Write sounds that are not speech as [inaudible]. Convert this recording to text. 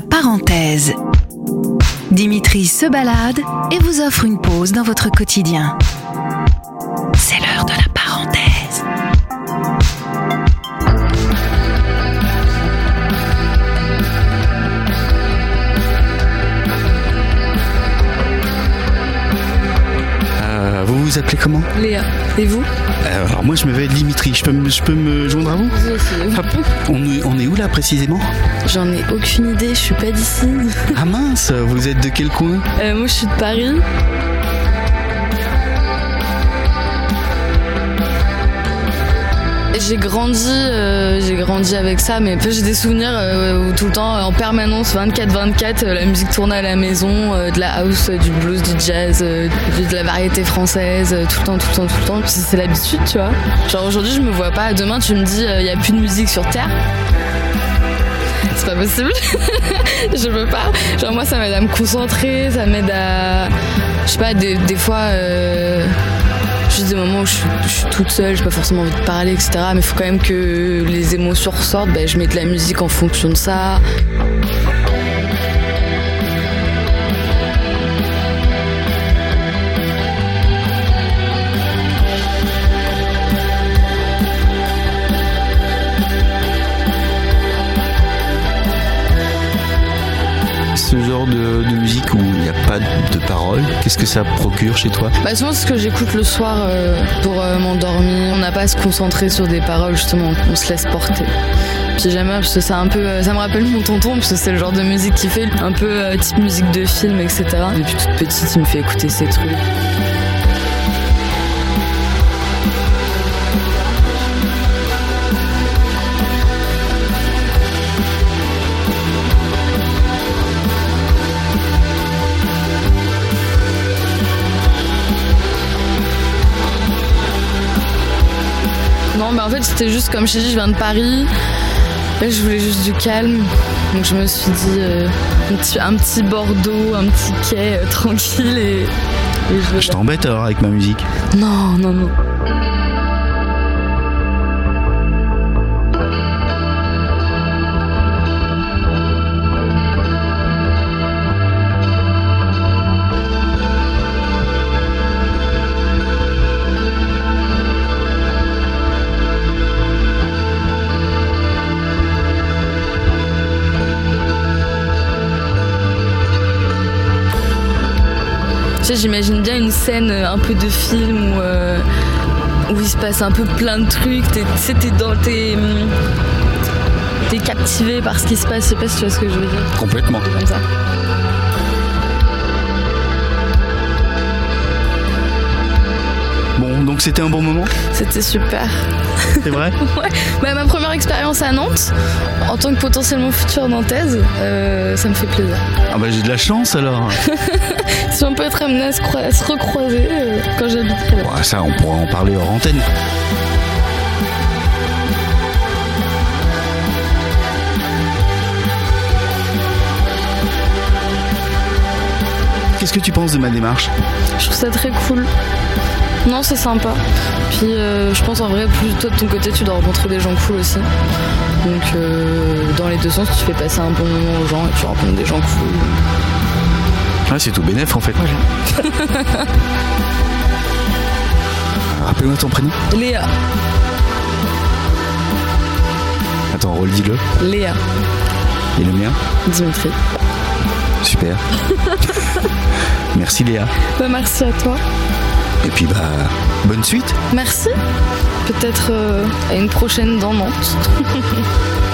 Parenthèse. Dimitri se balade et vous offre une pause dans votre quotidien. C'est l'heure de la vous vous appelez comment Léa. Et vous Euh, Alors moi je m'appelle Dimitri, je peux, me- je peux me joindre à vous Vous Hop. on, est, on est où là précisément J'en ai aucune idée, je suis pas d'ici. Ah mince, vous êtes de quel coin Euh, moi je suis de Paris. J'ai grandi, euh, j'ai grandi avec ça, mais j'ai des souvenirs euh, où tout le temps, en permanence, 24-24, euh, la musique tournait à la maison, de la house, du blues, du jazz, de la variété française, tout le temps, tout le temps, tout le temps. Puis C'est l'habitude, tu vois. Genre aujourd'hui, je me vois pas. Demain, tu me dis, il y a plus de musique sur Terre. C'est pas possible. [laughs] je veux pas. Genre moi, ça m'aide à me concentrer, ça m'aide à, je sais pas, des, fois. Juste des moments où je suis, toute seule, j'ai pas forcément envie de parler, etc. Mais il faut quand même que les émotions ressortent. Ben, je mets de la musique en fonction de ça. Ce genre de, de musique où il n'y a pas de paroles, qu'est-ce que ça procure chez toi Bah, souvent, c'est ce que j'écoute le soir euh, pour euh, m'endormir. On n'a pas à se concentrer sur des paroles, justement, on se laisse porter. Puis j'aime bien parce que c'est un peu, euh, ça me rappelle mon tonton parce que c'est le genre de musique qu'il fait, un peu euh, type musique de film, etc. Depuis toute petite, il me fait écouter ces trucs. Non, mais en fait, c'était juste comme je t'ai dit, je viens de Paris. Là, je voulais juste du calme. Donc, je me suis dit euh, un, petit, un petit Bordeaux, un petit quai euh, [laughs] tranquille et. et je Je t'embête alors avec ma musique Non, non, non. Sais, j'imagine bien une scène euh, un peu de film où, euh, où il se passe un peu plein de trucs. T'es, tu sais, t'es dans. T'es, hum, t'es captivé par ce qui se passe. Je sais pas si tu vois ce que je veux dire. Complètement. Comme ça. Bon, donc c'était un bon moment? C'était super. C'est vrai? [laughs] Ouais. Bah, ma première expérience à Nantes, en tant que potentiellement future nantaise, euh, ça me fait plaisir. Ah bah j'ai de la chance alors [laughs] Si on peut être amené à se, à se recroiser euh, quand j'habiterai là. Ça, on pourra en parler hors antenne. Qu'est-ce que tu penses de ma démarche? Je trouve ça très cool. Non, c'est sympa. Puis euh, je pense en vrai, plus toi de ton côté, tu dois rencontrer des gens cool aussi. Donc euh, dans les deux sens, tu fais passer un bon moment aux gens et tu rencontres des gens cool. Ah, c'est tout bénef en fait. [laughs] Rappelle-moi ton prénom. Léa, Attends, redis-le. Léa, Et le mien Dimitri. Super. [laughs] Merci Léa. Bah, merci à toi. Et puis bah, bonne suite. Merci. Peut-être euh, à une prochaine dans Nantes. [laughs]